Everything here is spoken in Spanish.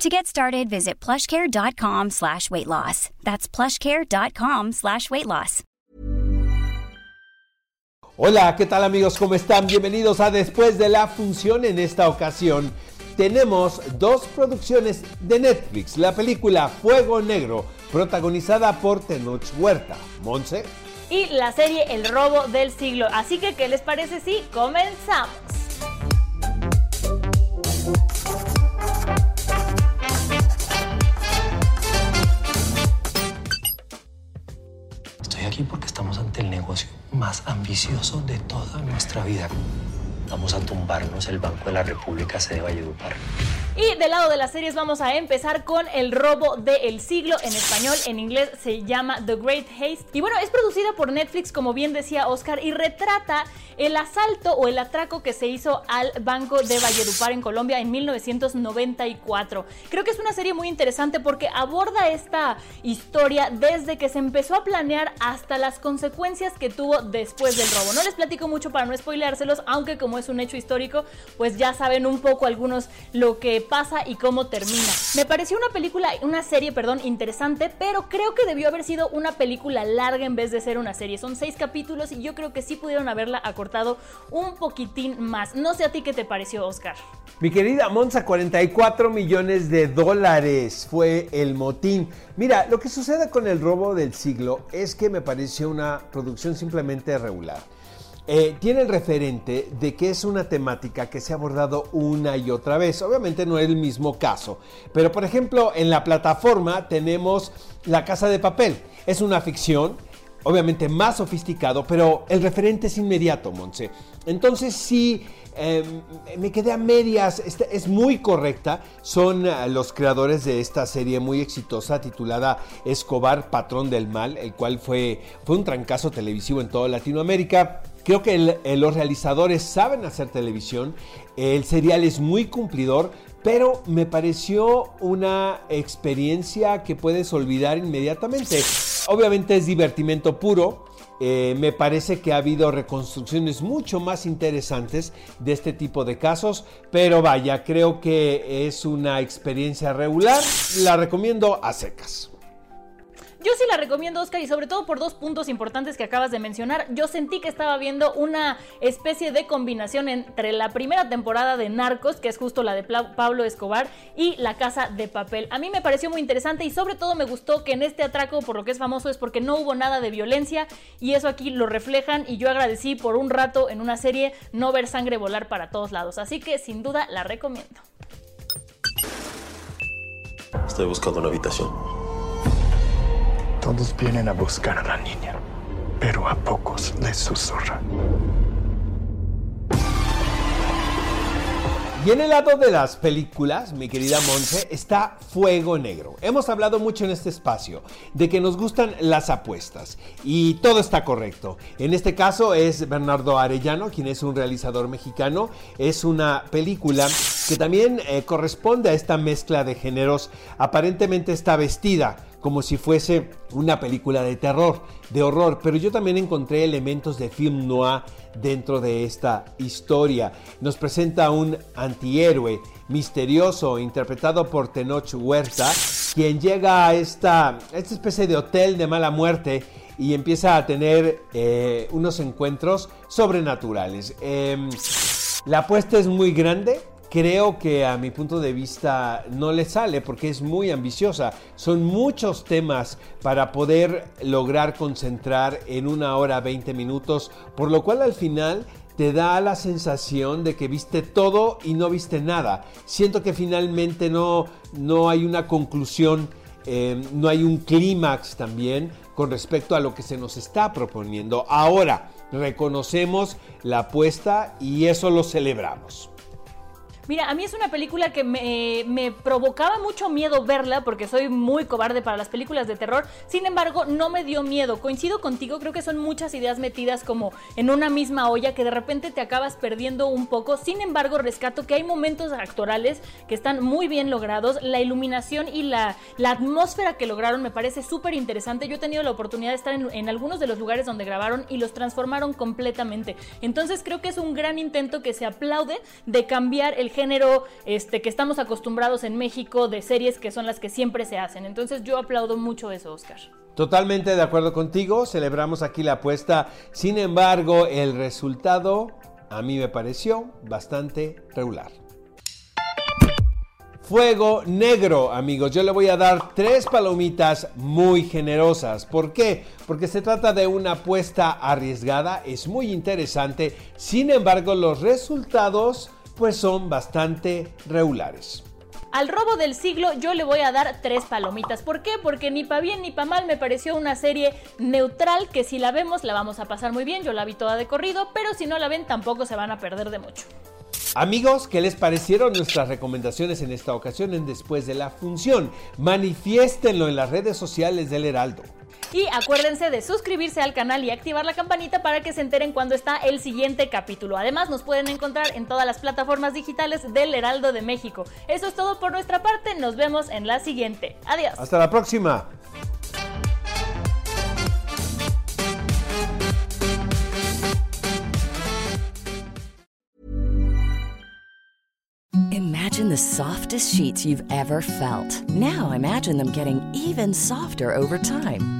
To get started, visit plushcare.com slash weight loss. That's plushcare.com slash weight loss. Hola, ¿qué tal amigos? ¿Cómo están? Bienvenidos a Después de la Función. En esta ocasión tenemos dos producciones de Netflix. La película Fuego Negro, protagonizada por Tenoch Huerta. Monse. Y la serie El Robo del Siglo. Así que, ¿qué les parece si comenzamos? Más ambicioso de toda nuestra vida. Vamos a tumbarnos el Banco de la República de Valledupar. Y del lado de las series vamos a empezar con El robo del siglo en español, en inglés se llama The Great Haste. Y bueno, es producida por Netflix, como bien decía Oscar, y retrata el asalto o el atraco que se hizo al Banco de Valledupar en Colombia en 1994. Creo que es una serie muy interesante porque aborda esta historia desde que se empezó a planear hasta las consecuencias que tuvo después del robo. No les platico mucho para no spoileárselos, aunque como es un hecho histórico, pues ya saben un poco algunos lo que pasa y cómo termina. Me pareció una película, una serie, perdón, interesante, pero creo que debió haber sido una película larga en vez de ser una serie. Son seis capítulos y yo creo que sí pudieron haberla acortado un poquitín más. No sé a ti qué te pareció, Oscar. Mi querida Monza, 44 millones de dólares fue el motín. Mira, lo que sucede con el robo del siglo es que me pareció una producción simplemente regular. Eh, tiene el referente de que es una temática que se ha abordado una y otra vez. Obviamente no es el mismo caso, pero por ejemplo en la plataforma tenemos La Casa de Papel. Es una ficción, obviamente más sofisticado, pero el referente es inmediato, Monse. Entonces sí... Em, me quedé a medias, es muy correcta. Son eh, los creadores de esta serie muy exitosa titulada Escobar, Patrón del Mal, el cual fue, fue un trancazo televisivo en toda Latinoamérica. Creo que los realizadores saben hacer televisión, el serial es muy cumplidor, pero me pareció una experiencia que puedes olvidar inmediatamente. Obviamente es divertimento puro, eh, me parece que ha habido reconstrucciones mucho más interesantes de este tipo de casos, pero vaya, creo que es una experiencia regular, la recomiendo a secas. Yo sí la recomiendo, Oscar, y sobre todo por dos puntos importantes que acabas de mencionar. Yo sentí que estaba viendo una especie de combinación entre la primera temporada de Narcos, que es justo la de Pablo Escobar, y La Casa de Papel. A mí me pareció muy interesante y sobre todo me gustó que en este atraco, por lo que es famoso, es porque no hubo nada de violencia y eso aquí lo reflejan y yo agradecí por un rato en una serie no ver sangre volar para todos lados. Así que sin duda la recomiendo. Estoy buscando una habitación. Todos vienen a buscar a la niña, pero a pocos les susurran. Y en el lado de las películas, mi querida Monse, está Fuego Negro. Hemos hablado mucho en este espacio de que nos gustan las apuestas y todo está correcto. En este caso es Bernardo Arellano, quien es un realizador mexicano. Es una película que también eh, corresponde a esta mezcla de géneros. Aparentemente está vestida como si fuese una película de terror, de horror, pero yo también encontré elementos de film noir dentro de esta historia. Nos presenta un antihéroe misterioso interpretado por Tenoch Huerta, quien llega a esta, esta especie de hotel de mala muerte y empieza a tener eh, unos encuentros sobrenaturales. Em, la apuesta es muy grande, creo que a mi punto de vista no le sale porque es muy ambiciosa. Son muchos temas para poder lograr concentrar en una hora 20 minutos, por lo cual al final te da la sensación de que viste todo y no viste nada. Siento que finalmente no, no hay una conclusión, eh, no hay un clímax también con respecto a lo que se nos está proponiendo. Ahora, reconocemos la apuesta y eso lo celebramos. Mira, a mí es una película que me, provocaba mucho miedo verla porque soy muy cobarde para las películas de terror. Sin embargo, no me dio miedo. Coincido contigo, creo que son muchas ideas metidas como en una misma olla que de repente te acabas perdiendo un poco. Sin embargo, rescato que hay momentos actorales que están muy bien logrados. La iluminación y la, atmósfera que lograron me parece súper interesante. Yo he tenido la oportunidad de estar en, en algunos de los lugares donde grabaron y los transformaron completamente. Entonces creo que es un gran intento que se aplaude de cambiar el género este, que estamos acostumbrados en México de series que son las que siempre se hacen. Entonces yo aplaudo mucho eso, Oscar. Totalmente de acuerdo contigo, celebramos aquí la apuesta, sin embargo el resultado a mí me pareció bastante regular. Fuego negro, amigos. Yo le voy a dar tres palomitas muy generosas. ¿Por qué? Porque se trata de una apuesta arriesgada, es muy interesante. Sin embargo, los resultados pues son bastante regulares. Al robo del siglo yo le voy a dar tres palomitas. ¿Por qué? Porque ni pa' bien ni pa' mal me pareció una serie neutral que si la vemos la vamos a pasar muy bien. Yo la vi toda de corrido, pero si no la ven tampoco se van a perder de mucho. Amigos, ¿qué les parecieron nuestras recomendaciones en esta ocasión en Después de la Función? Manifiéstenlo en las redes sociales del Heraldo. Y acuérdense de suscribirse al canal y activar la campanita para que se enteren cuando está el siguiente capítulo. Además, nos pueden encontrar en todas las plataformas digitales del Heraldo de México. Eso es todo por nuestra parte. Nos vemos en la siguiente. Adiós. Hasta la próxima. Imagine the softest sheets you've ever felt. Now imagine them getting even softer over time.